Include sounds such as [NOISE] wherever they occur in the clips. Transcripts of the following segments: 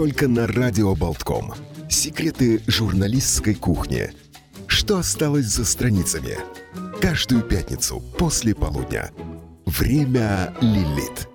Только на Радио Болтком. Секреты журналистской кухни. Что осталось за страницами? Каждую пятницу после полудня. Время Лилит.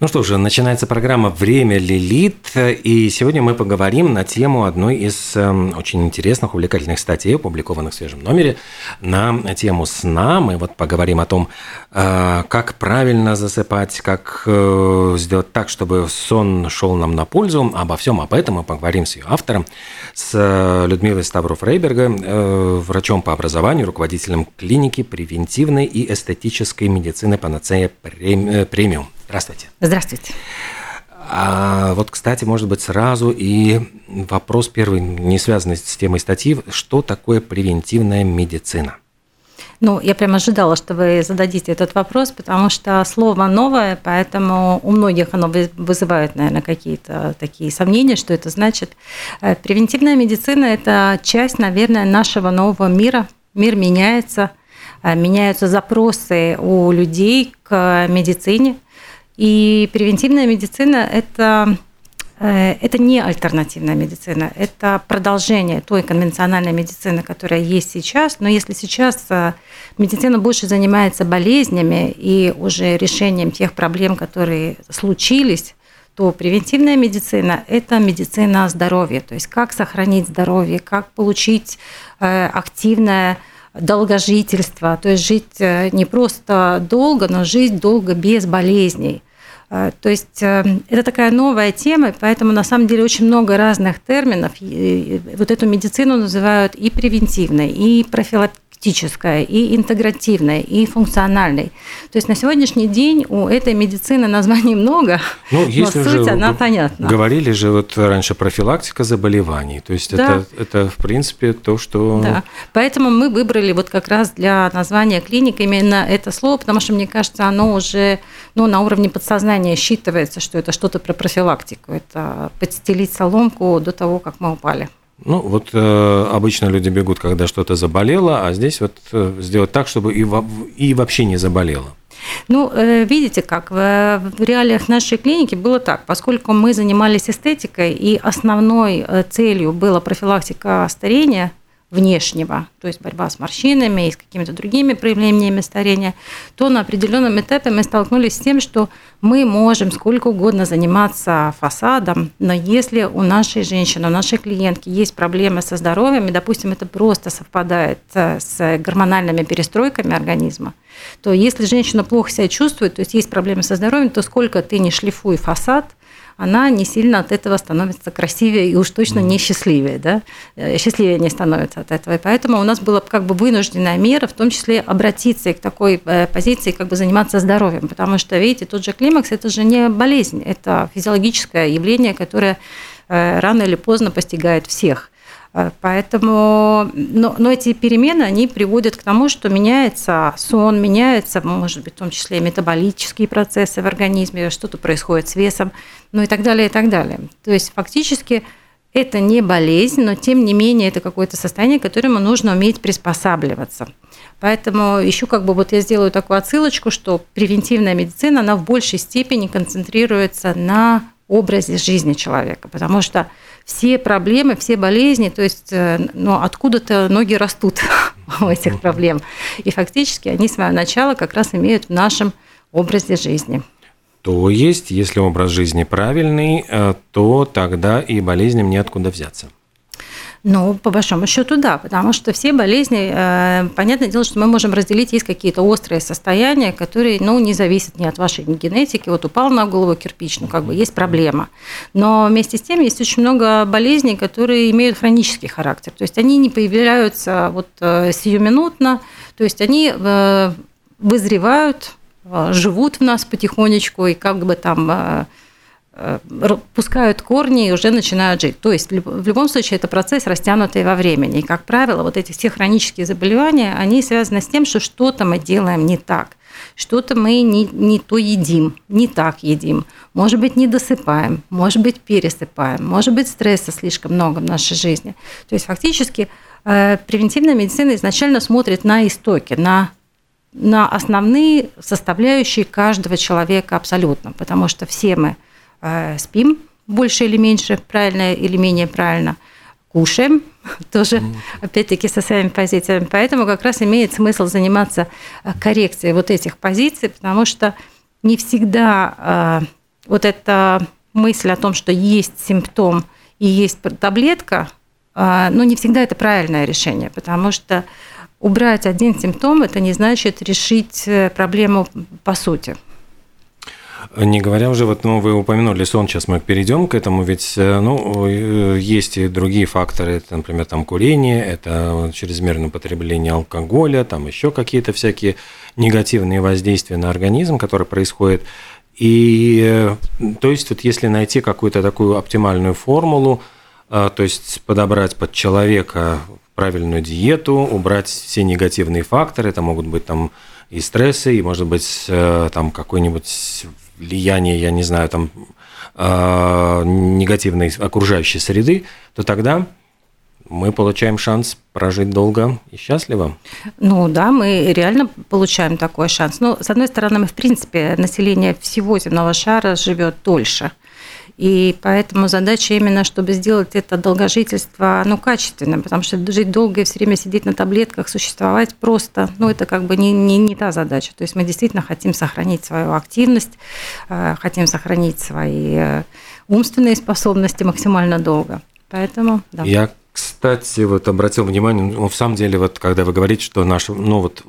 Ну что же, начинается программа «Время Лилит», и сегодня мы поговорим на тему одной из эм, очень интересных, увлекательных статей, опубликованных в свежем номере, на тему сна. Мы вот поговорим о том, э, как правильно засыпать, как э, сделать так, чтобы сон шел нам на пользу. Обо всем об этом мы поговорим с ее автором, с э, Людмилой Ставров-Рейберга, врачом по образованию, руководителем клиники превентивной и эстетической медицины «Панацея премиум». Здравствуйте. Здравствуйте. А вот, кстати, может быть, сразу и вопрос первый, не связанный с темой статьи, что такое превентивная медицина? Ну, я прямо ожидала, что вы зададите этот вопрос, потому что слово новое, поэтому у многих оно вызывает, наверное, какие-то такие сомнения, что это значит. Э, превентивная медицина – это часть, наверное, нашего нового мира. Мир меняется, э, меняются запросы у людей к медицине, и превентивная медицина – это э, это не альтернативная медицина, это продолжение той конвенциональной медицины, которая есть сейчас. Но если сейчас э, медицина больше занимается болезнями и уже решением тех проблем, которые случились, то превентивная медицина – это медицина здоровья, то есть как сохранить здоровье, как получить э, активное долгожительство, то есть жить не просто долго, но жить долго без болезней. А, то есть э, это такая новая тема, поэтому на самом деле очень много разных терминов. Вот эту медицину называют и превентивной, и профилактической и интегративной, и функциональной. То есть на сегодняшний день у этой медицины названий много, ну, но суть же, она понятна. Говорили же вот раньше профилактика заболеваний, то есть да. это, это в принципе то, что… Да, поэтому мы выбрали вот как раз для названия клиник именно это слово, потому что, мне кажется, оно уже ну, на уровне подсознания считывается, что это что-то про профилактику, это подстелить соломку до того, как мы упали. Ну, вот э, обычно люди бегут, когда что-то заболело, а здесь вот э, сделать так, чтобы и, во, и вообще не заболело. Ну, э, видите как, в, в реалиях нашей клиники было так, поскольку мы занимались эстетикой, и основной э, целью была профилактика старения – внешнего, то есть борьба с морщинами и с какими-то другими проявлениями старения, то на определенном этапе мы столкнулись с тем, что мы можем сколько угодно заниматься фасадом, но если у нашей женщины, у нашей клиентки есть проблемы со здоровьем, и, допустим, это просто совпадает э, с гормональными перестройками организма, то если женщина плохо себя чувствует, то есть есть проблемы со здоровьем, то сколько ты не шлифуй фасад – она не сильно от этого становится красивее и уж точно не счастливее, да? Э, счастливее не становится от этого. И поэтому у нас была как бы вынужденная мера, в том числе обратиться к такой э, позиции, как бы заниматься здоровьем, потому что, видите, тот же климакс – это же не болезнь, это физиологическое явление, которое э, рано или поздно постигает всех. Поэтому, но, но эти перемены, они приводят к тому, что меняется сон, меняется, может быть, в том числе и метаболические процессы в организме, что-то происходит с весом, ну и так далее, и так далее. То есть фактически это не болезнь, но тем не менее это какое-то состояние, к которому нужно уметь приспосабливаться. Поэтому еще как бы вот я сделаю такую отсылочку, что превентивная медицина, она в большей степени концентрируется на образе жизни человека, потому что все проблемы, все болезни, то есть э, ну, откуда-то ноги растут [LAUGHS] у этих проблем. И фактически они свое начало как раз имеют в нашем образе жизни. То есть, если образ жизни правильный, э, то тогда и болезням неоткуда взяться. Ну, по большому счету, да, потому что все болезни, э, понятное дело, что мы можем разделить, есть какие-то острые состояния, которые, ну, не зависят ни от вашей генетики, вот упал на голову кирпич, ну, как бы есть проблема. Но вместе с тем есть очень много болезней, которые имеют хронический характер, то есть они не появляются вот э, сиюминутно, то есть они э, вызревают, живут в нас потихонечку, и как бы там Э, пускают корни и уже начинают жить. То есть в любом случае это процесс растянутый во времени. И, как правило, вот эти все хронические заболевания, они связаны с тем, что что-то мы делаем не так. Что-то мы не, не то едим, не так едим. Может быть, не досыпаем, может быть, пересыпаем, может быть, стресса слишком много в нашей жизни. То есть фактически э, превентивная медицина изначально смотрит на истоки, на на основные составляющие каждого человека абсолютно, потому что все мы Э, спим, больше или меньше правильно или менее правильно. Кушаем, [LAUGHS] тоже, опять-таки, со своими позициями. Поэтому как раз имеет смысл заниматься э, коррекцией вот этих позиций, потому что не всегда э, вот эта мысль о том, что есть симптом и есть таблетка, э, ну, не всегда это правильное решение, потому что убрать один симптом – это не значит решить проблему по сути. Не говоря уже, вот, ну, вы упомянули сон, сейчас мы перейдем к этому, ведь, э, ну, э, есть и другие факторы, это, например, там курение, это чрезмерное потребление алкоголя, там еще какие-то всякие негативные воздействия на организм, которые происходят. И, э, то есть, вот если найти какую-то такую оптимальную формулу, то есть подобрать под человека правильную диету, убрать все негативные факторы, это могут быть там и стрессы, и, может быть, там какой-нибудь влияние, я не знаю, там э, негативной окружающей среды, то тогда мы получаем шанс прожить долго и счастливо. Ну да, мы реально получаем такой шанс. Но, с одной стороны, мы, в принципе, население всего земного шара живет дольше – и поэтому задача именно, чтобы сделать это долгожительство ну, качественным, потому что жить долго и все время сидеть на таблетках, существовать просто, ну, это как бы не, не, не та задача. То есть мы действительно хотим сохранить свою активность, э, хотим сохранить свои э, умственные способности максимально долго. Поэтому, да. Я кстати, вот обратил внимание, ну, в самом деле, вот когда вы говорите, что наше, ну вот,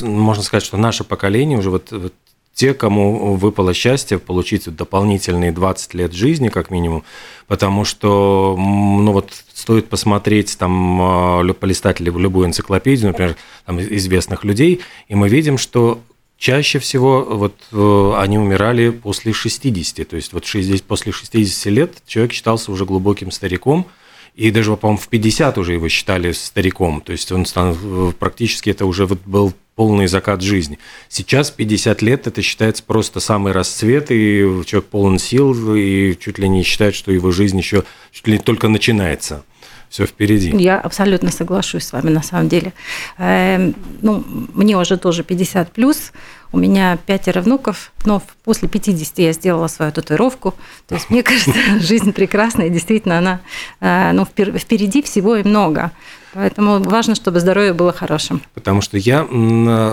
можно сказать, что наше поколение уже вот, вот те, кому выпало счастье получить дополнительные 20 лет жизни, как минимум, потому что, ну вот, стоит посмотреть, там, а, полистать любую энциклопедию, например, там, известных людей, и мы видим, что чаще всего вот э, они умирали после 60, то есть вот 60, после 60 лет человек считался уже глубоким стариком, и даже, по-моему, в 50 уже его считали стариком, то есть он э, практически это уже вот был полный закат жизни. Сейчас 50 лет это считается просто самый расцвет, и человек полон сил, и чуть ли не считает, что его жизнь еще чуть ли только начинается все впереди. Я абсолютно соглашусь с вами на самом деле. Эм, ну, мне уже тоже 50 плюс. У меня пятеро внуков, но после 50 я сделала свою татуировку. То есть, мне кажется, [LAUGHS] жизнь прекрасная, действительно она э, ну, впереди всего и много. Поэтому важно, чтобы здоровье было хорошим. Потому что я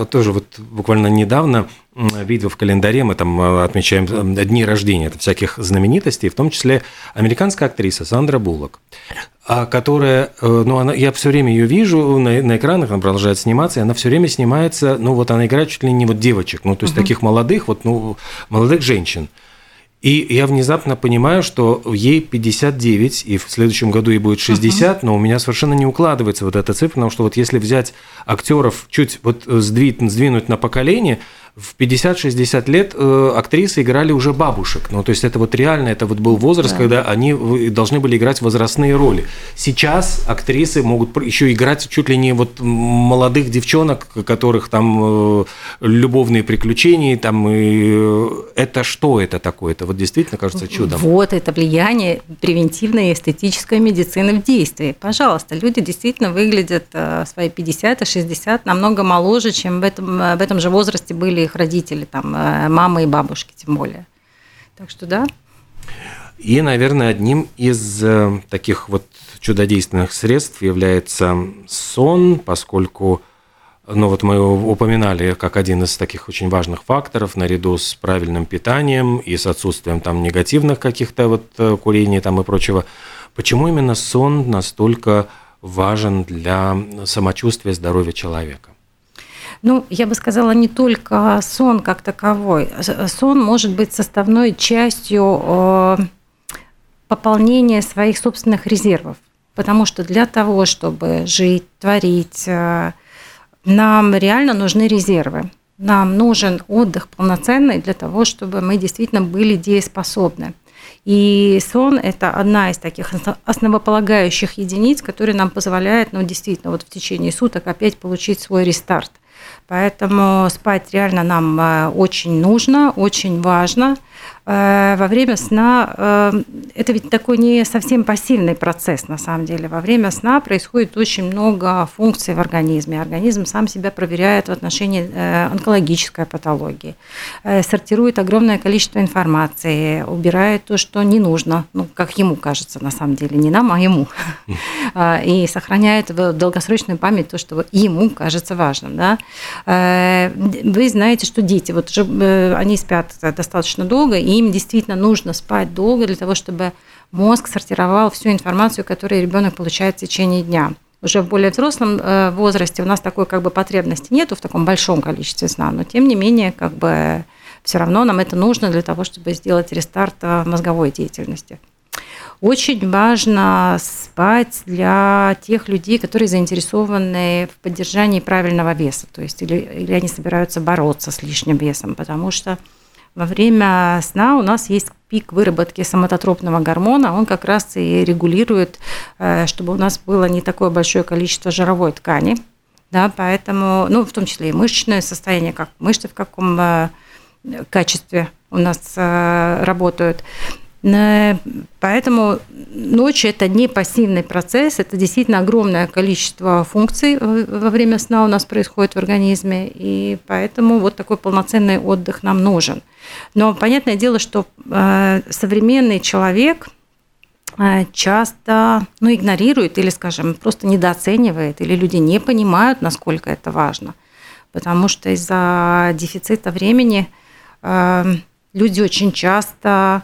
тоже вот буквально недавно видел в календаре, мы там э, отмечаем дни рождения это всяких знаменитостей, в том числе американская актриса Сандра Буллок, а, которая, э, ну, она, я все время ее вижу на, на экранах, она продолжает сниматься, и она все время снимается, ну, вот она играет чуть ли не вот девочек, ну, то есть угу. таких молодых, вот, ну, молодых женщин. И я внезапно понимаю, что ей 59, и в следующем году ей будет 60, uh-huh. но у меня совершенно не укладывается вот эта цифра, потому что вот если взять актеров чуть вот сдвинуть, сдвинуть на поколение, в 50-60 лет э, актрисы играли уже бабушек. Ну, то есть это вот реально, это вот был возраст, да. когда они должны были играть возрастные роли. Сейчас актрисы могут еще играть чуть ли не вот молодых девчонок, которых там э, любовные приключения, там, и э, это что это такое? Это вот действительно кажется чудом. Вот это влияние превентивной эстетической медицины в действии. Пожалуйста, люди действительно выглядят э, свои 50 и 60 намного моложе, чем в этом, в этом же возрасте были их родители, там, э, мамы и бабушки тем более. Так что да. И, наверное, одним из э, таких вот чудодейственных средств является сон, поскольку ну вот мы упоминали как один из таких очень важных факторов наряду с правильным питанием и с отсутствием там негативных каких-то вот э, курений там и прочего. Почему именно сон настолько важен для самочувствия здоровья человека? Ну, я бы сказала, не только сон как таковой. Сон может быть составной частью э, пополнения своих собственных резервов. Потому что для того, чтобы жить, творить, э, нам реально нужны резервы. Нам нужен отдых полноценный для того, чтобы мы действительно были дееспособны. И сон – это одна из таких основополагающих единиц, которая нам позволяет, ну, действительно, вот в течение суток опять получить свой рестарт – Поэтому спать реально нам э, очень нужно, очень важно. Э, во время сна э, это ведь такой не совсем пассивный процесс, на самом деле. Во время сна происходит очень много функций в организме. Организм сам себя проверяет в отношении э, онкологической патологии, сортирует огромное количество информации, убирает то, что не нужно, ну, как ему кажется, на самом деле, не нам, а ему. [LAUGHS] А, и сохраняет в долгосрочную память то, что ему кажется важным. Да? Вы знаете, что дети, вот они спят достаточно долго, и им действительно нужно спать долго для того, чтобы мозг сортировал всю информацию, которую ребенок получает в течение дня. Уже в более взрослом э, возрасте у нас такой как бы потребности нету в таком большом количестве сна, но тем не менее как бы все равно нам это нужно для того, чтобы сделать рестарт э, мозговой деятельности. Очень важно спать для тех людей, которые заинтересованы в поддержании правильного веса, то есть или, или они собираются бороться с лишним весом, потому что во время сна у нас есть пик выработки соматотропного гормона, он как раз и регулирует, э, чтобы у нас было не такое большое количество жировой ткани, да, поэтому, ну, в том числе и мышечное состояние, как мышцы в каком э, качестве у нас э, работают. Поэтому ночь – это не пассивный процесс, это действительно огромное количество функций во время сна у нас происходит в организме, и поэтому вот такой полноценный отдых нам нужен. Но понятное дело, что э, современный человек э, часто ну, игнорирует или, скажем, просто недооценивает, или люди не понимают, насколько это важно, потому что из-за дефицита времени э, люди очень часто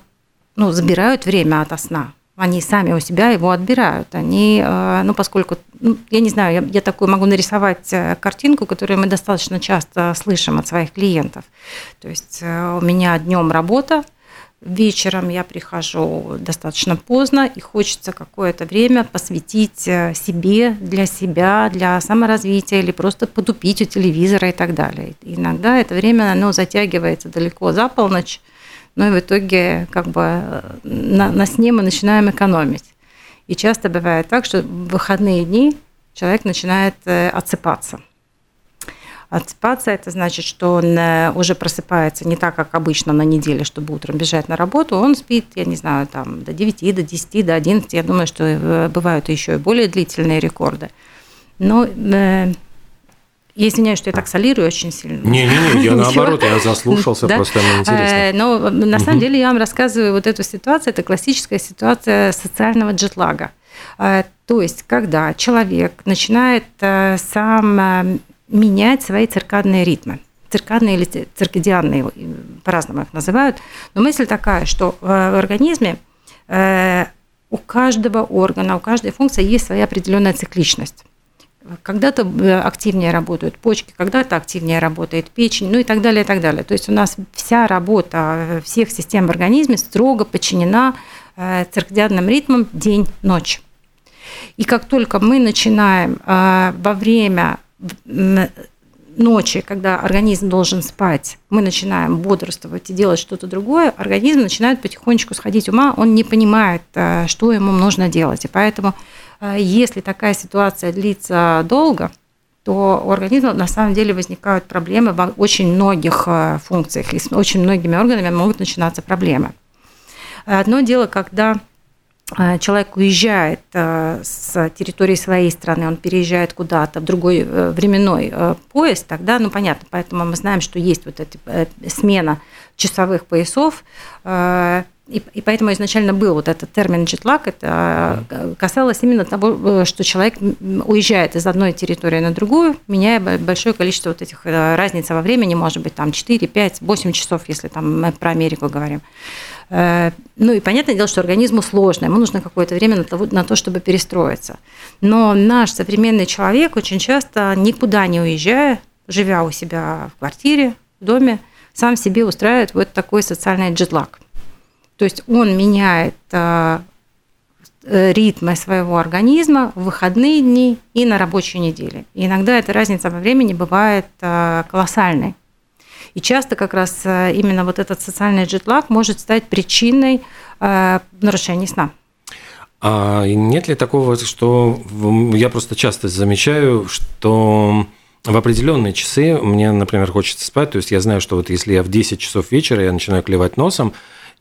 ну, забирают время от сна. Они сами у себя его отбирают. Они, э, ну, поскольку, ну, я не знаю, я, я такую могу нарисовать э, картинку, которую мы достаточно часто слышим от своих клиентов. То есть э, у меня днем работа, вечером я прихожу достаточно поздно, и хочется какое-то время посвятить себе, для себя, для саморазвития или просто потупить у телевизора и так далее. иногда это время оно затягивается далеко за полночь, но ну и в итоге как бы э, на, на сне мы начинаем экономить. И часто бывает так, что в выходные дни человек начинает э, отсыпаться. Отсыпаться – это значит, что он э, уже просыпается не так, как обычно на неделе, чтобы утром бежать на работу. Он спит, я не знаю, там до 9, до 10, до 11. Я думаю, что бывают еще и более длительные рекорды. Но я извиняюсь, что я так солирую очень сильно. Не-не-не, я [LAUGHS] наоборот, я заслушался, просто мне интересно. Э, но на самом деле я вам рассказываю вот эту ситуацию, это классическая ситуация социального джетлага. Э, то есть, когда человек начинает э, сам менять свои циркадные ритмы, циркадные или циркадианные, по-разному их называют, но мысль такая, что в организме у каждого органа, у каждой функции есть своя определенная цикличность. Когда-то э, активнее работают почки, когда-то активнее работает печень, ну и так далее, и так далее. То есть у нас вся работа э, всех систем в организме строго подчинена э, циркадианным ритмам день-ночь. И как только мы начинаем во время ночи, когда организм должен спать, мы начинаем бодрствовать и делать что-то другое, организм начинает потихонечку сходить ума, он не понимает, что ему нужно делать. И поэтому если такая ситуация длится долго, то у организма на самом деле возникают проблемы в очень многих э, функциях, и с очень многими органами могут начинаться проблемы. Одно дело, когда э, человек уезжает э, с территории своей страны, он переезжает куда-то в другой временной поезд, тогда, ну понятно, поэтому мы знаем, что есть вот эта смена часовых поясов, и, и поэтому изначально был вот этот термин джетлаг, это э, касалось именно того, э, что человек уезжает из одной территории на другую, меняя большое количество вот этих э, разниц во времени, может быть, там 4, 5, 8 часов, если там мы про Америку говорим. Ну и понятное дело, что организму сложно, ему нужно какое-то время на то, на то, чтобы перестроиться. Но наш современный человек очень часто никуда не уезжая, живя у себя в квартире, в доме, сам себе устраивает вот такой социальный джетлаг. То есть он меняет э, э, ритмы своего организма в выходные дни и на рабочей неделе. И иногда эта разница во времени бывает э, колоссальной. И часто как раз именно вот этот социальный джетлаг может стать причиной нарушения сна. А нет ли такого, что я просто часто замечаю, что в определенные часы мне, например, хочется спать, то есть я знаю, что вот если я в 10 часов вечера я начинаю клевать носом,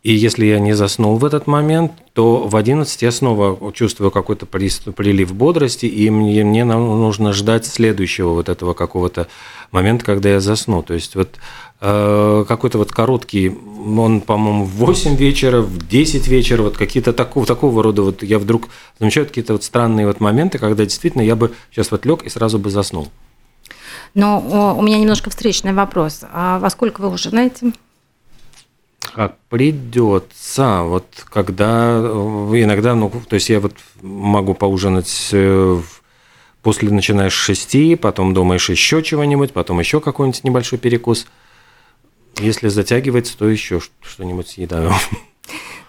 И если я не заснул в этот момент, то в 11 я снова чувствую какой-то прилив бодрости, и мне, мне нужно ждать следующего вот этого какого-то момента, когда я засну. То есть вот э, какой-то вот короткий, он, по-моему, в 8 вечера, в 10 вечера, вот какие-то такого, такого рода, вот я вдруг замечаю какие-то вот странные вот моменты, когда действительно я бы сейчас вот лег и сразу бы заснул. Но у меня немножко встречный вопрос. А во сколько вы уже знаете? Как придется. Вот когда э, иногда, ну, то есть я вот могу поужинать э, после начинаешь с шести, потом думаешь еще чего-нибудь, потом еще какой-нибудь небольшой перекус. Если затягивается, то еще что-нибудь съедаю. [LAUGHS]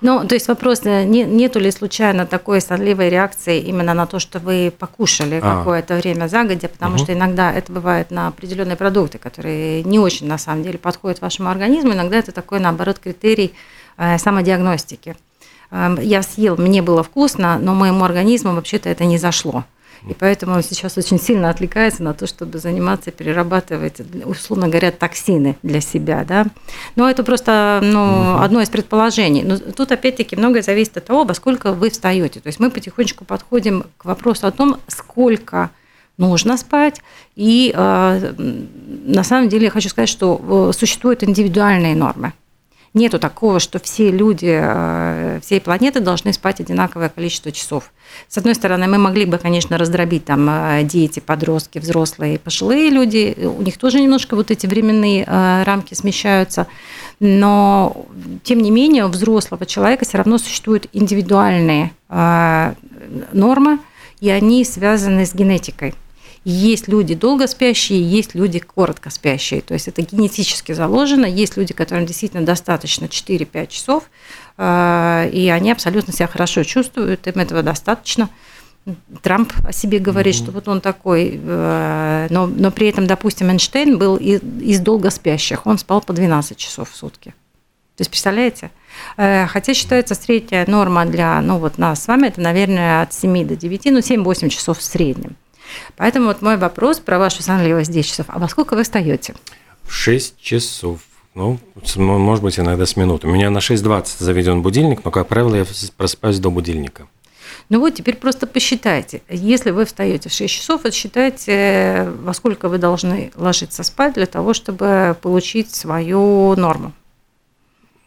Ну, то есть вопрос, э, не, нету ли случайно такой сонливой реакции именно на то, что вы покушали а. какое-то время загодя, потому угу. что иногда это бывает на определенные продукты, которые не очень на самом деле подходят вашему организму, иногда это такой, наоборот, критерий э, самодиагностики. Э, я съел, мне было вкусно, но моему организму вообще-то это не зашло. И поэтому он сейчас очень сильно отвлекается на то, чтобы заниматься, перерабатывать, условно говоря, токсины для себя. Да? Но это просто ну, одно из предположений. Но тут, опять-таки, многое зависит от того, во сколько вы встаете. То есть мы потихонечку подходим к вопросу о том, сколько нужно спать. И э, на самом деле я хочу сказать, что э, существуют индивидуальные нормы. Нету такого, что все люди э, всей планеты должны спать одинаковое количество часов. С одной стороны, мы могли бы, конечно, раздробить там э, дети, подростки, взрослые, пожилые люди. У них тоже немножко вот эти временные э, рамки смещаются. Но, тем не менее, у взрослого человека все равно существуют индивидуальные нормы, и они связаны с генетикой. Есть люди долго спящие, есть люди коротко спящие. То есть это генетически заложено. Есть люди, которым действительно достаточно 4-5 часов, э, и они абсолютно себя хорошо чувствуют, им этого достаточно. Трамп о себе говорит, mm-hmm. что вот он такой, э, но, но при этом, допустим, Эйнштейн был из, из долго спящих, он спал по 12 часов в сутки. То есть, представляете? Э, хотя считается средняя норма для ну, вот нас с вами, это, наверное, от 7 до 9, ну, 7-8 часов в среднем. Поэтому вот мой вопрос про вашу сонливость 10 часов. А во сколько вы встаете? В 6 часов. Ну, может быть, иногда с минут. У меня на 6.20 заведен будильник, но, как правило, я просыпаюсь до будильника. Ну вот теперь просто посчитайте. Если вы встаете в 6 часов, вот считайте, во сколько вы должны ложиться спать для того, чтобы получить свою норму.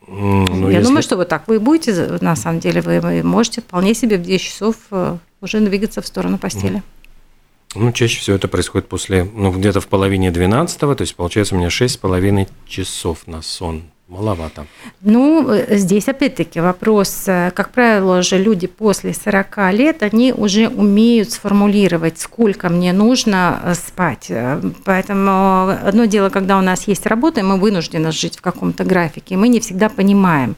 Ну, Я если... думаю, что вот так вы будете, на самом деле, вы можете вполне себе в 10 часов э, уже двигаться в сторону постели. Ну, чаще всего это происходит после, ну, где-то в половине 12 то есть получается у меня шесть с половиной часов на сон. Маловато. Ну, э, здесь опять-таки вопрос, э, как правило, же люди после 40 лет, они уже умеют сформулировать, сколько мне нужно э, спать. Поэтому одно дело, когда у нас есть работа, и мы вынуждены жить в каком-то графике, и мы не всегда понимаем,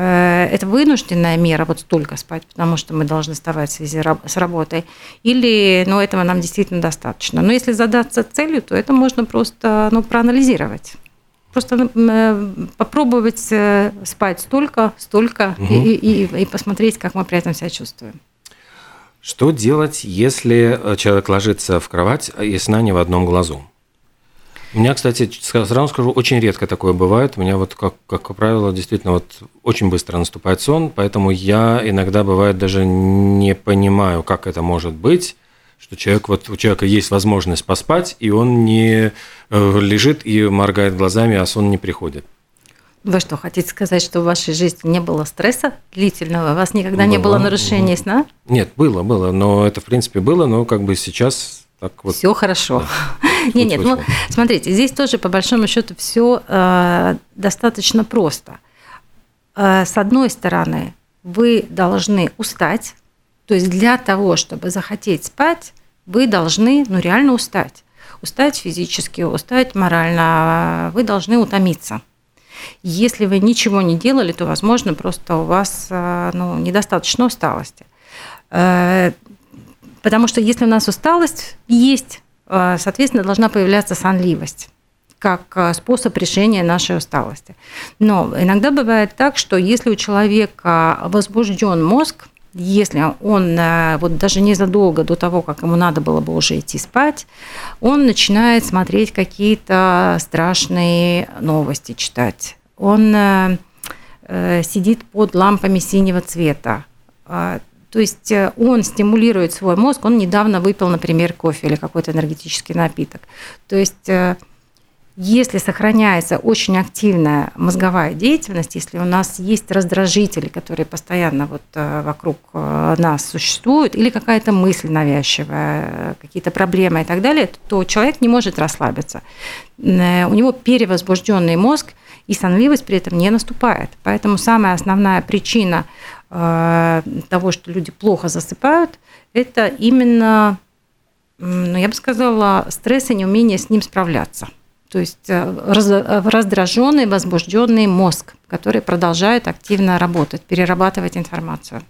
это вынужденная мера, вот столько спать, потому что мы должны вставать в связи с работой, или ну, этого нам действительно достаточно. Но если задаться целью, то это можно просто ну, проанализировать. Просто э, попробовать э, спать столько, столько угу. и, и, и посмотреть, как мы при этом себя чувствуем. Что делать, если человек ложится в кровать и сна не в одном глазу? У меня, кстати, сразу скажу, очень редко такое бывает. У меня вот, как, как правило, действительно вот очень быстро наступает сон, поэтому я иногда, бывает, даже не понимаю, как это может быть, что человек, вот у человека есть возможность поспать, и он не э, лежит и моргает глазами, а сон не приходит. Вы что, хотите сказать, что в вашей жизни не было стресса длительного? У вас никогда было, не было нарушения сна? Нет, было, было, но это, в принципе, было, но как бы сейчас так вот. Все хорошо. Да. Нет, нет, ну смотрите, здесь тоже по большому счету все э, достаточно просто. Э, с одной стороны, вы должны устать, то есть для того, чтобы захотеть спать, вы должны, ну реально устать, устать физически, устать морально, вы должны утомиться. Если вы ничего не делали, то, возможно, просто у вас э, ну, недостаточно усталости. Потому что если у нас усталость есть, соответственно, должна появляться сонливость как э, способ решения нашей усталости. Но иногда бывает так, что если у человека возбужден мозг, если он э, вот даже незадолго до того, как ему надо было бы уже идти спать, он начинает смотреть какие-то страшные новости, читать. Он сидит под лампами синего цвета. То есть он стимулирует свой мозг, он недавно выпил, например, кофе или какой-то энергетический напиток. То есть если сохраняется очень активная мозговая деятельность, если у нас есть раздражители, которые постоянно вот э, вокруг э, нас существуют, или какая-то мысль навязчивая, какие-то проблемы и так далее, то человек не может расслабиться. Э, у него перевозбужденный мозг, и сонливость при этом не наступает. Поэтому самая основная причина того, что люди плохо засыпают, это именно, ну, я бы сказала, стресс и неумение с ним справляться. То есть э, э, раздраженный, возбужденный мозг, который продолжает активно работать, перерабатывать информацию.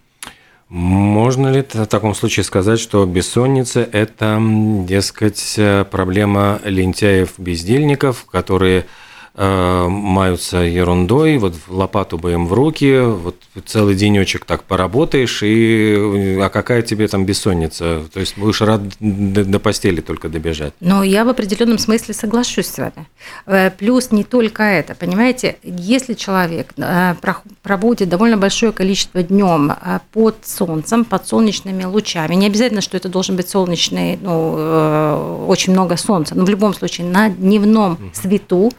Можно ли в таком случае сказать, что бессонница – это, дескать, э, проблема лентяев-бездельников, которые Э, маются ерундой, вот лопату бы им в руки, вот целый денечек так поработаешь, и а какая тебе там бессонница? То есть будешь рад до, до постели только добежать. Но я в определенном смысле соглашусь с вами. Э, плюс не только это, понимаете, если человек э, проводит довольно большое количество днем под солнцем, под солнечными лучами, не обязательно, что это должен быть солнечный, ну, очень много солнца, но в любом случае на дневном свету,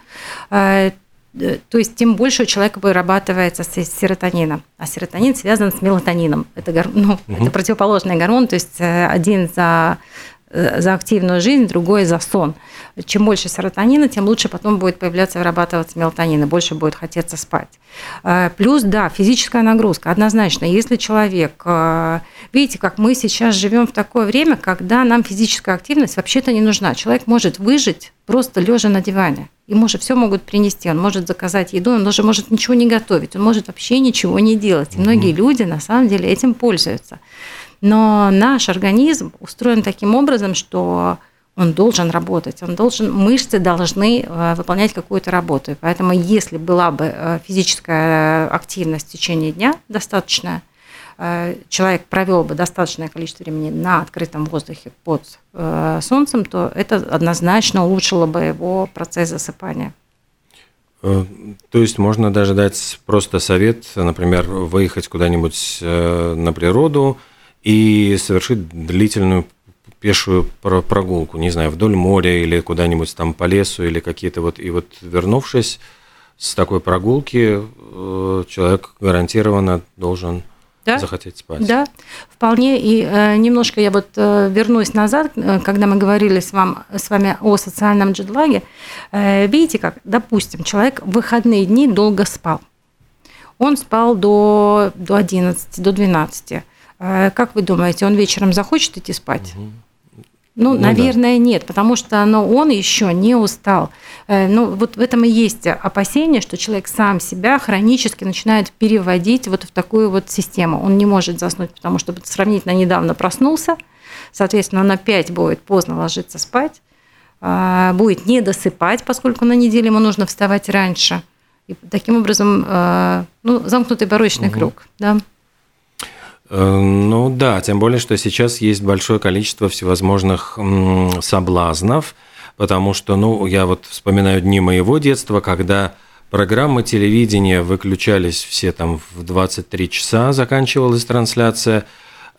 Э, то есть тем больше у человека вырабатывается серотонина. А серотонин связан с мелатонином. Это, гор... ну, угу. это противоположный гормон, то есть э, один за Э, за активную жизнь, другой за сон. Чем больше серотонина, тем лучше потом будет появляться, вырабатываться мелатонин, и больше будет хотеться спать. Э, плюс, да, физическая нагрузка. Однозначно, если человек... Э, видите, как мы сейчас живем в такое время, когда нам физическая активность вообще-то не нужна. Человек может выжить просто лежа на диване. Ему же все могут принести. Он может заказать еду, он даже может ничего не готовить, он может вообще ничего не делать. И многие люди на самом деле этим пользуются. Но наш организм устроен таким образом, что он должен работать, он должен, мышцы должны э, выполнять какую-то работу. Поэтому, если была бы э, физическая активность в течение дня достаточная, э, человек провел бы достаточное количество времени на открытом воздухе под солнцем, то это однозначно улучшило бы его процесс засыпания. То есть можно даже дать просто совет, например, выехать куда-нибудь на природу, и совершить длительную пешую прогулку, не знаю, вдоль моря или куда-нибудь там по лесу или какие-то вот, и вот вернувшись с такой прогулки, э, человек гарантированно должен да? захотеть спать. Да, вполне. И э, немножко я вот э, вернусь назад, э, когда мы говорили с, вам, с вами о социальном джетлаге. Э, видите, как, допустим, человек в выходные дни долго спал. Он спал до, до 11, до 12 а как вы думаете, он вечером захочет идти спать? Угу. Ну, ну, наверное, да. нет, потому что ну, он еще не устал. Э, ну, вот в этом и есть опасение, что человек сам себя хронически начинает переводить вот в такую вот систему. Он не может заснуть, потому что сравнительно недавно проснулся, соответственно, он опять будет поздно ложиться спать, а, будет не досыпать, поскольку на неделе ему нужно вставать раньше. И таким образом, э, ну, замкнутый барочный угу. круг, да. Э, ну да, тем более, что сейчас есть большое количество всевозможных соблазнов, потому что, ну, я вот вспоминаю дни моего детства, когда программы телевидения выключались все там в 23 часа, заканчивалась трансляция,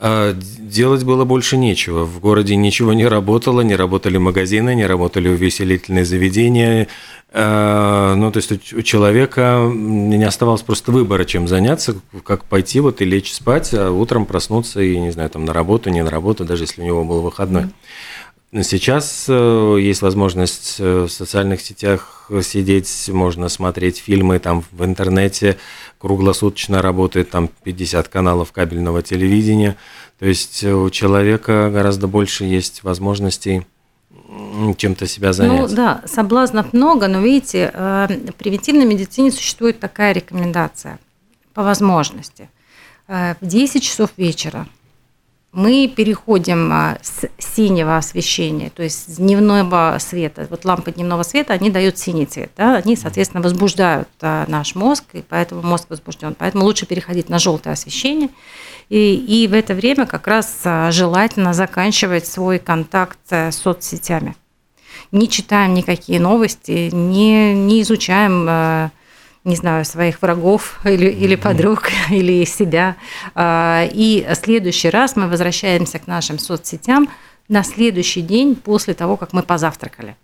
делать было больше нечего. В городе ничего не работало, не работали магазины, не работали увеселительные заведения. А, ну, то есть у человека не оставалось просто выбора, чем заняться, как пойти вот и лечь спать, а утром проснуться и, не знаю, там на работу, не на работу, даже если у него был выходной. Сейчас э, есть возможность э, в социальных сетях сидеть, можно смотреть фильмы там в интернете, круглосуточно работает там 50 каналов кабельного телевидения. То есть у человека гораздо больше есть возможностей чем-то себя занять. Ну да, соблазнов много, но видите, э, в превентивной медицине существует такая рекомендация по возможности. В 10 часов вечера мы переходим а, с синего освещения, то есть с дневного света. Вот лампы дневного света, они дают синий цвет, да? они, соответственно, возбуждают а, наш мозг, и поэтому мозг возбужден. Поэтому лучше переходить на желтое освещение. И, и в это время как раз а, желательно заканчивать свой контакт с соцсетями. Не читаем никакие новости, не, не изучаем не знаю, своих врагов или, или подруг, [LAUGHS] или себя. А, и в следующий раз мы возвращаемся к нашим соцсетям на следующий день после того, как мы позавтракали.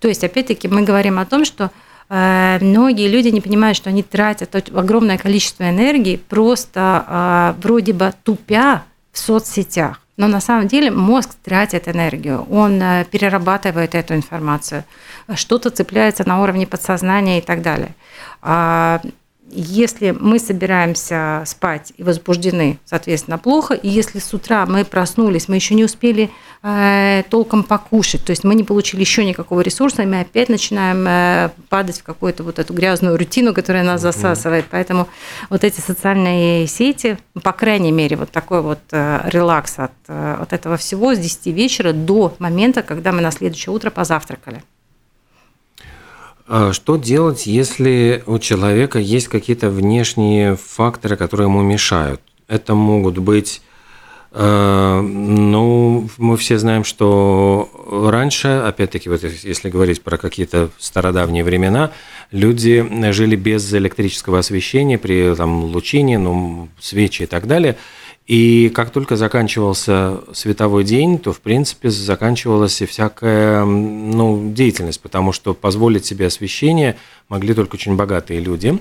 То есть, опять-таки, мы говорим о том, что э, многие люди не понимают, что они тратят огромное количество энергии просто э, вроде бы тупя в соцсетях. Но на самом деле мозг тратит энергию, он э, перерабатывает эту информацию, что-то цепляется на уровне подсознания и так далее. Если мы собираемся спать и возбуждены, соответственно, плохо, и если с утра мы проснулись, мы еще не успели э, толком покушать, то есть мы не получили еще никакого ресурса, и мы опять начинаем э, падать в какую-то вот эту грязную рутину, которая нас засасывает. Поэтому вот эти социальные сети, по крайней мере, вот такой вот э, релакс от, э, от этого всего с 10 вечера до момента, когда мы на следующее утро позавтракали. А что делать, если у человека есть какие-то внешние факторы, которые ему мешают? Это могут быть, э, ну, мы все знаем, что раньше, опять-таки, вот если говорить про какие-то стародавние времена, люди жили без электрического освещения при там, лучине, ну, свечи и так далее – и как только заканчивался световой день, то, в принципе, заканчивалась и всякая ну, деятельность, потому что позволить себе освещение могли только очень богатые люди.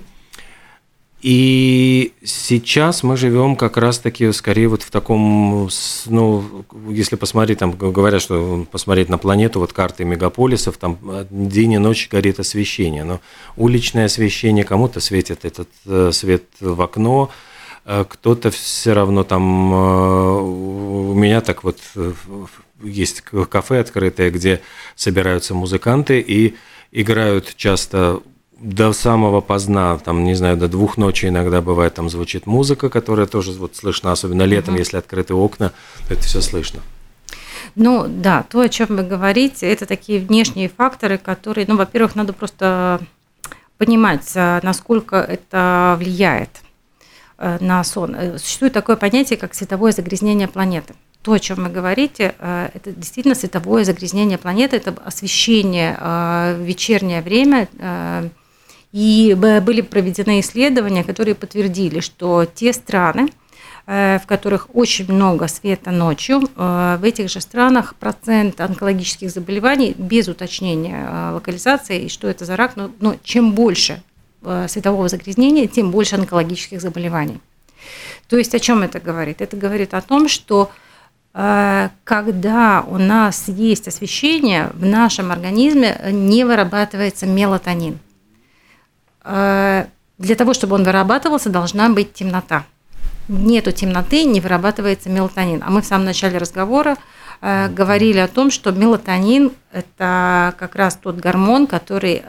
И сейчас мы живем как раз-таки скорее вот в таком, ну, если посмотреть, там говорят, что посмотреть на планету, вот карты мегаполисов, там день и ночь горит освещение, но уличное освещение, кому-то светит этот э, свет в окно, кто-то все равно там... Э, у меня так вот э, есть кафе открытое, где собираются музыканты и играют часто до самого поздна, там, не знаю, до двух ночи иногда бывает, там звучит музыка, которая тоже вот слышна, особенно летом, mm-hmm. если открыты окна, это все слышно. Ну да, то, о чем вы говорите, это такие внешние факторы, которые, ну, во-первых, надо просто понимать, насколько это влияет. Э, на сон. Э, существует такое понятие, как световое загрязнение планеты. То, о чем вы говорите, э, это действительно световое загрязнение планеты, это освещение в вечернее время. И были проведены исследования, которые подтвердили, что те страны, в которых очень много света ночью, в этих же странах процент онкологических заболеваний без уточнения локализации, и что это за рак, но, но чем больше светового загрязнения, тем больше онкологических заболеваний. То есть о чем это говорит? Это говорит о том, что э, когда у нас есть освещение, в нашем организме не вырабатывается мелатонин. Э, для того, чтобы он вырабатывался, должна быть темнота. Нету темноты, не вырабатывается мелатонин. А мы в самом начале разговора говорили о том, что мелатонин – это как раз тот гормон, который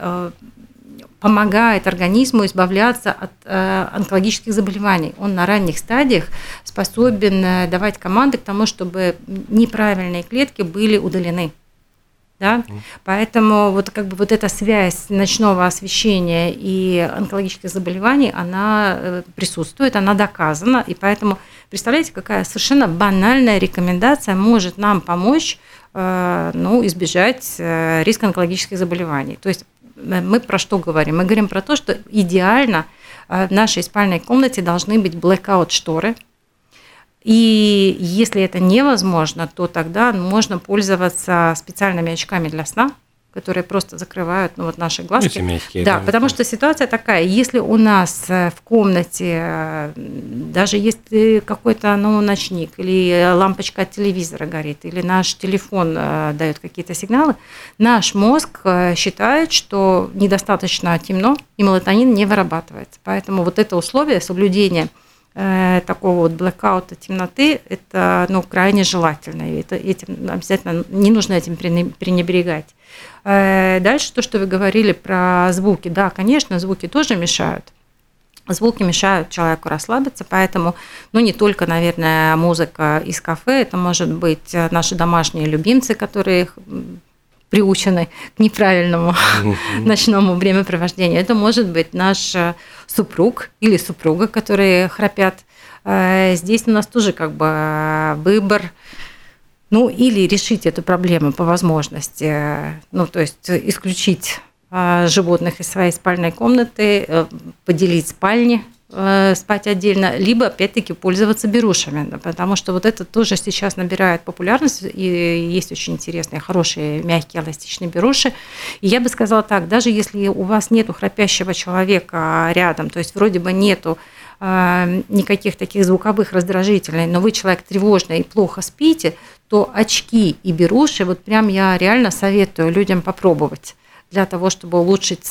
помогает организму избавляться от э, онкологических заболеваний. Он на ранних стадиях способен э, давать команды к тому, чтобы неправильные клетки были удалены. Да? Mm. Поэтому вот как бы вот эта связь ночного освещения и онкологических заболеваний, она э, присутствует, она доказана, и поэтому представляете, какая совершенно банальная рекомендация может нам помочь ну, избежать риска онкологических заболеваний. То есть мы про что говорим? Мы говорим про то, что идеально э, в нашей спальной комнате должны быть blackout шторы. И если это невозможно, то тогда можно пользоваться специальными очками для сна – которые просто закрывают ну, вот наши глазки. Эти мягкие, да, да, потому что ситуация такая, если у нас э, в комнате э, даже есть какой-то ну, ночник или лампочка от телевизора горит, или наш телефон э, дает какие-то сигналы, наш мозг считает, что недостаточно темно, и мелатонин не вырабатывается. Поэтому вот это условие соблюдения такого вот блэкаута темноты, это ну, крайне желательно. И это, этим обязательно не нужно этим пренебрегать. Э, дальше то, что вы говорили про звуки. Да, конечно, звуки тоже мешают. Звуки мешают человеку расслабиться, поэтому, ну, не только, наверное, музыка из кафе, это может быть э, наши домашние любимцы, которые приучены к неправильному [LAUGHS] ночному времяпровождению. Это может быть наш э, супруг или супруга, которые храпят. Здесь у нас тоже как бы выбор ну, или решить эту проблему по возможности, ну, то есть исключить животных из своей спальной комнаты, поделить спальни Э, спать отдельно, либо опять-таки пользоваться берушами, потому что вот это тоже сейчас набирает популярность, и есть очень интересные, хорошие, мягкие, эластичные беруши. И я бы сказала так, даже если у вас нету храпящего человека рядом, то есть вроде бы нету э, никаких таких звуковых раздражителей, но вы человек тревожный и плохо спите, то очки и беруши, вот прям я реально советую людям попробовать для того, чтобы улучшить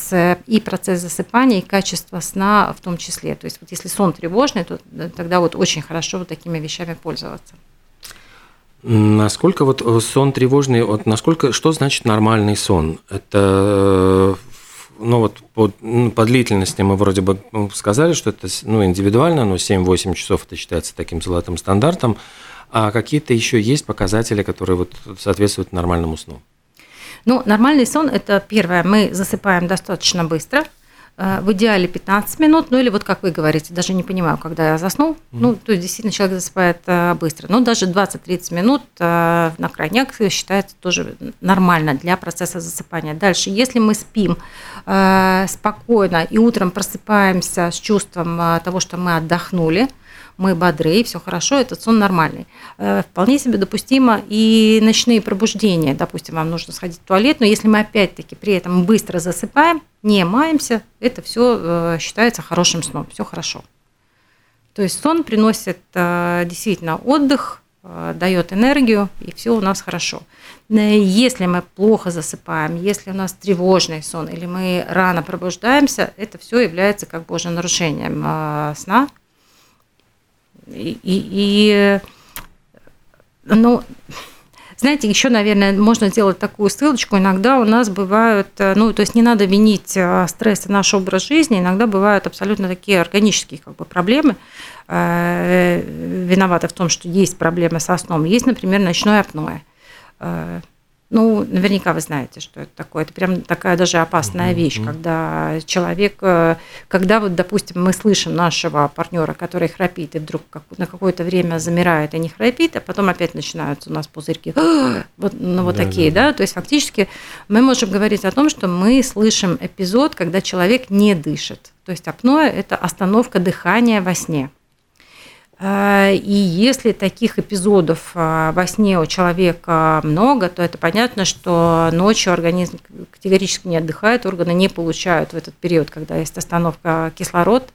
и процесс засыпания, и качество сна в том числе. То есть вот если сон тревожный, то тогда вот очень хорошо вот такими вещами пользоваться. Насколько вот э, сон тревожный, вот насколько, что значит нормальный сон? Это, э, ну вот по, ну, по длительности мы вроде бы ну, сказали, что это ну, индивидуально, но 7-8 часов это считается таким золотым стандартом, а какие-то еще есть показатели, которые вот соответствуют нормальному сну? Ну, нормальный сон – это первое, мы засыпаем достаточно быстро, э, в идеале 15 минут, ну или вот как вы говорите, даже не понимаю, когда я заснул, mm-hmm. ну, то есть действительно человек засыпает э, быстро, но даже 20-30 минут э, на крайняк считается тоже нормально для процесса засыпания. Дальше, если мы спим спокойно и утром просыпаемся с чувством того, что мы отдохнули, мы бодры, все хорошо, этот сон нормальный. Э, вполне себе допустимо и ночные пробуждения. Допустим, вам нужно сходить в туалет, но если мы опять-таки при этом быстро засыпаем, не маемся, это все э, считается хорошим сном, все хорошо. То есть сон приносит э, действительно отдых, дает энергию, и все у нас хорошо. Если мы плохо засыпаем, если у нас тревожный сон, или мы рано пробуждаемся, это все является как бы уже нарушением сна, и, и ну, знаете, еще, наверное, можно сделать такую ссылочку. Иногда у нас бывают, э, ну, то есть не надо винить э, стресс и наш образ жизни, иногда бывают абсолютно такие органические как бы, проблемы, э, виноваты в том, что есть проблемы со сном. Есть, например, ночное апноэ. Ну, наверняка вы знаете, что это такое. Это прям такая даже опасная mm-hmm. вещь, когда человек, э, когда вот, допустим, мы слышим нашего партнера, который храпит, и вдруг на какое-то время замирает и не храпит, а потом опять начинаются у нас пузырьки, [GASPS] вот, ну, вот да, такие, да. да. То есть фактически мы можем говорить о том, что мы слышим эпизод, когда человек не дышит. То есть апноэ – это остановка дыхания во сне. А, и если таких эпизодов а, во сне у человека много, то это понятно, что ночью организм категорически не отдыхает, органы не получают в этот период, когда есть остановка кислород.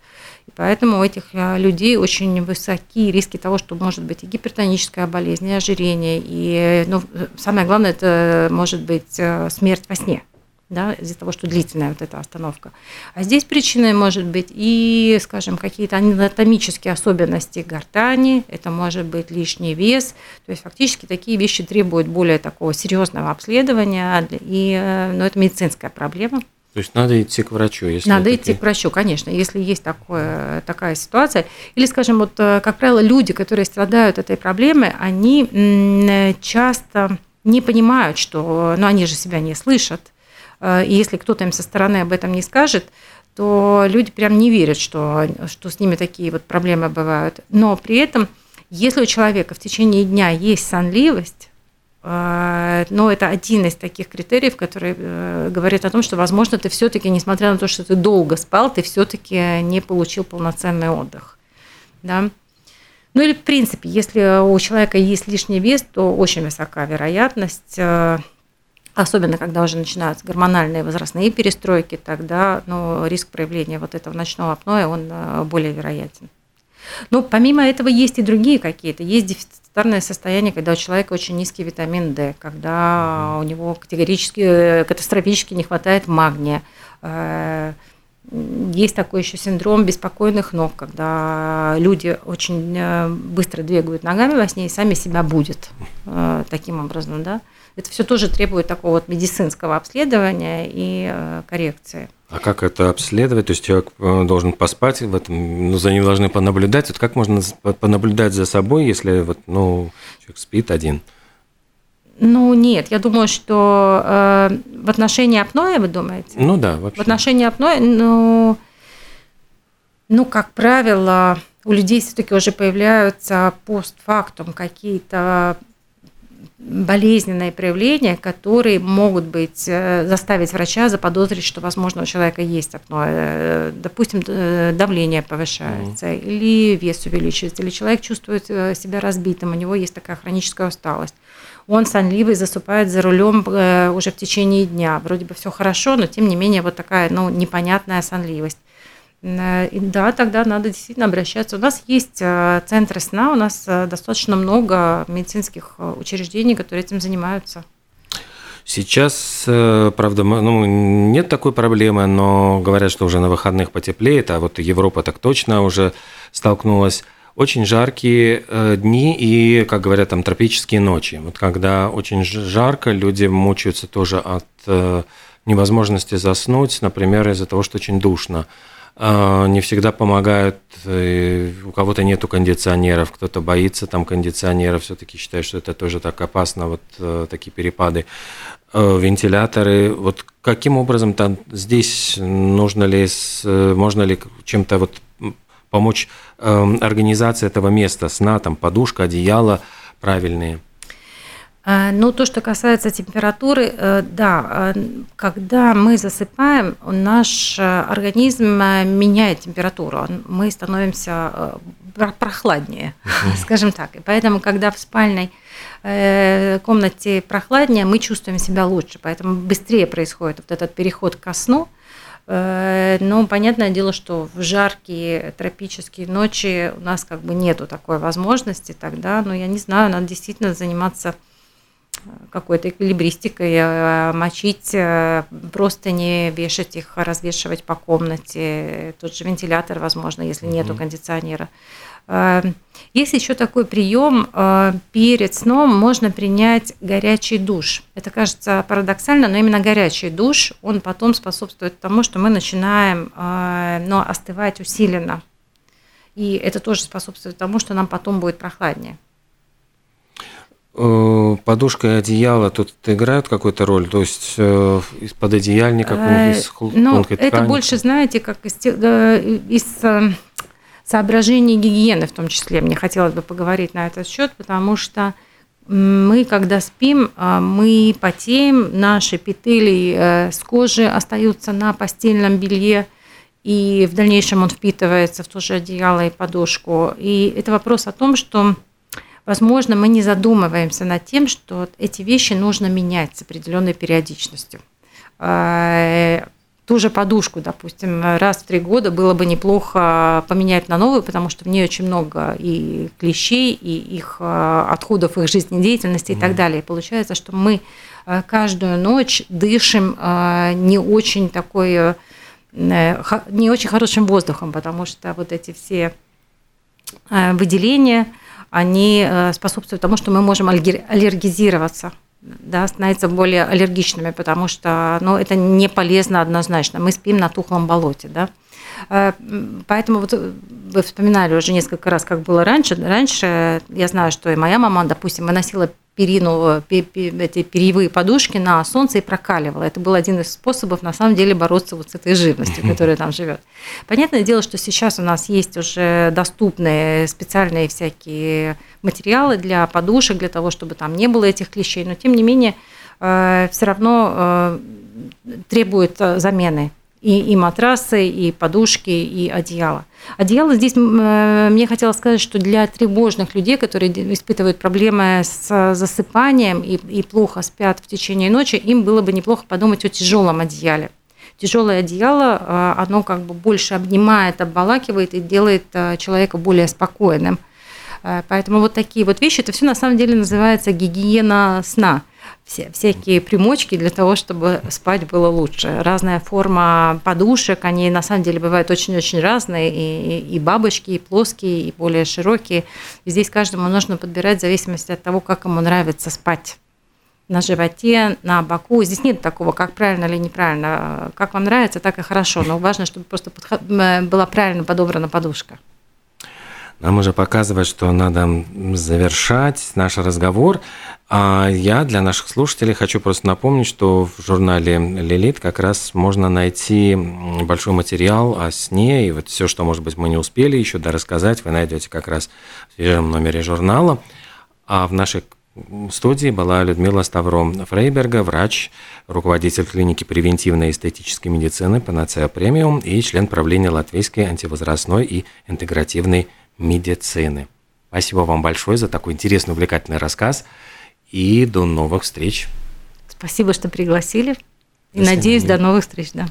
И поэтому у этих а, людей очень высокие риски того, что может быть и гипертоническая болезнь, и ожирение, и ну, самое главное, это может быть смерть во сне да, из-за того, что длительная вот эта остановка. А здесь причиной может быть и, скажем, какие-то анатомические особенности гортани, это может быть лишний вес, то есть фактически такие вещи требуют более такого серьезного обследования, и, э, но это медицинская проблема. То есть надо идти к врачу, если надо идти к врачу, конечно, если есть такое, такая ситуация. Или, скажем, вот э, как правило, люди, которые страдают этой проблемой, они часто не понимают, что, ну, они же себя не слышат, Э, и если кто-то им со стороны об этом не скажет, то люди прям не верят, что, что с ними такие вот проблемы бывают. Но при этом, если у человека в течение дня есть сонливость, э, но это один из таких критериев, который э, говорит о том, что, возможно, ты все-таки, несмотря на то, что ты долго спал, ты все-таки не получил полноценный отдых. Да? Ну или, в принципе, если у человека есть лишний вес, то очень высока вероятность особенно когда уже начинаются гормональные возрастные перестройки, тогда ну, риск проявления вот этого ночного апноэ, он э, более вероятен. Но помимо этого есть и другие какие-то. Есть дефицитарное состояние, когда у человека очень низкий витамин D, когда у него категорически, э, катастрофически не хватает магния. Э, есть такой еще синдром беспокойных ног, когда люди очень быстро двигают ногами во сне и сами себя будут таким образом, да. Это все тоже требует такого вот медицинского обследования и э, коррекции. А как это обследовать? То есть человек э, должен поспать в этом, ну, за ним должны понаблюдать. Вот как можно понаблюдать за собой, если вот, ну, человек спит один? Ну, нет, я думаю, что э, в отношении апноэ, вы думаете? Ну да, вообще. В отношении апноэ, ну, ну, как правило, у людей все-таки уже появляются постфактум какие-то болезненные проявления, которые могут быть, э, заставить врача заподозрить, что, возможно, у человека есть апноэ. Э, допустим, давление повышается, mm. или вес увеличивается, или человек чувствует себя разбитым, у него есть такая хроническая усталость. Он сонливый, засыпает за рулем уже в течение дня. Вроде бы все хорошо, но тем не менее вот такая ну, непонятная сонливость. Э, и да, тогда надо действительно обращаться. У нас есть э, центры сна, у нас э, достаточно много медицинских учреждений, которые этим занимаются. Сейчас, правда, ну, нет такой проблемы, но говорят, что уже на выходных потеплеет, а вот Европа так точно уже столкнулась. Очень жаркие дни и, как говорят, там тропические ночи. Вот когда очень жарко, люди мучаются тоже от невозможности заснуть, например, из-за того, что очень душно. А, не всегда помогают. У кого-то нету кондиционеров, кто-то боится там кондиционеров, все-таки считает, что это тоже так опасно, вот э, такие перепады. Э, вентиляторы, вот каким образом там здесь нужно ли, можно ли чем-то вот помочь эм, организации этого места, сна, там подушка, одеяло правильные? А, ну, то, что касается температуры, э, да, а, когда мы засыпаем, наш э, организм э, меняет температуру, мы становимся прохладнее, [LAUGHS] скажем так. И поэтому, когда в спальной комнате прохладнее, мы чувствуем себя лучше, поэтому быстрее происходит вот этот переход ко сну. Но понятное дело, что в жаркие тропические ночи у нас как бы нету такой возможности тогда, но я не знаю, надо действительно заниматься какой-то эквилибристикой, э, мочить, э, просто не вешать их, развешивать по комнате. Тот же вентилятор, возможно, если mm-hmm. нету кондиционера. Э, есть еще такой прием. Перед сном можно принять горячий душ. Это кажется парадоксально, но именно горячий душ, он потом способствует тому, что мы начинаем но остывать усиленно. И это тоже способствует тому, что нам потом будет прохладнее. Э, подушка и одеяло тут играют какую-то роль? То есть э, из-под одеяльника, э, из ну, тонкой ткани? Это больше, знаете, как из, из соображений гигиены в том числе. Мне хотелось бы поговорить на этот счет, потому что мы, когда спим, мы потеем, наши петели с кожи остаются на постельном белье, и в дальнейшем он впитывается в то же одеяло и подушку. И это вопрос о том, что возможно, мы не задумываемся над тем, что эти вещи нужно менять с определенной периодичностью. А, ту же подушку, допустим, раз в три года было бы неплохо поменять на новую, потому что в ней очень много и клещей, и их а, отходов их жизнедеятельности и mm. так далее. И получается, что мы а, каждую ночь дышим не очень такой, э, не очень хорошим воздухом, потому что вот эти все выделения – они э, способствуют тому, что мы можем аллергизироваться да, становиться более аллергичными, потому что ну, это не полезно однозначно. Мы спим на тухлом болоте. Да? Э, поэтому вот вы вспоминали уже несколько раз, как было раньше. Раньше я знаю, что и моя мама, допустим, выносила перину, эти перьевые подушки на солнце и прокаливала. Это был один из способов, на самом деле, бороться вот с этой живностью, [LAUGHS] которая там живет. Понятное дело, что сейчас у нас есть уже доступные специальные всякие материалы для подушек, для того, чтобы там не было этих клещей, но тем не менее э, все равно э, требует э, замены и, и матрасы, и подушки, и одеяло. Одеяло здесь, э, мне хотелось сказать, что для тревожных людей, которые испытывают проблемы с засыпанием и, и плохо спят в течение ночи, им было бы неплохо подумать о тяжелом одеяле. Тяжелое одеяло, э, оно как бы больше обнимает, обволакивает и делает э, человека более спокойным. Поэтому вот такие вот вещи, это все на самом деле называется гигиена сна все, всякие примочки для того, чтобы спать было лучше. Разная форма подушек, они на самом деле бывают очень-очень разные, и, и бабочки, и плоские, и более широкие. И здесь каждому нужно подбирать в зависимости от того, как ему нравится спать на животе, на боку. Здесь нет такого, как правильно или неправильно. Как вам нравится, так и хорошо. Но важно, чтобы просто была правильно подобрана подушка. Нам уже показывает, что надо завершать наш разговор. А я для наших слушателей хочу просто напомнить, что в журнале «Лилит» как раз можно найти большой материал о сне, и вот все, что, может быть, мы не успели еще да рассказать, вы найдете как раз в свежем номере журнала. А в нашей студии была Людмила Ставро Фрейберга, врач, руководитель клиники превентивной эстетической медицины «Панацея Премиум» и член правления Латвийской антивозрастной и интегративной медицины. Спасибо вам большое за такой интересный, увлекательный рассказ. И до новых встреч. Спасибо, что пригласили. И надеюсь, до новых встреч, да.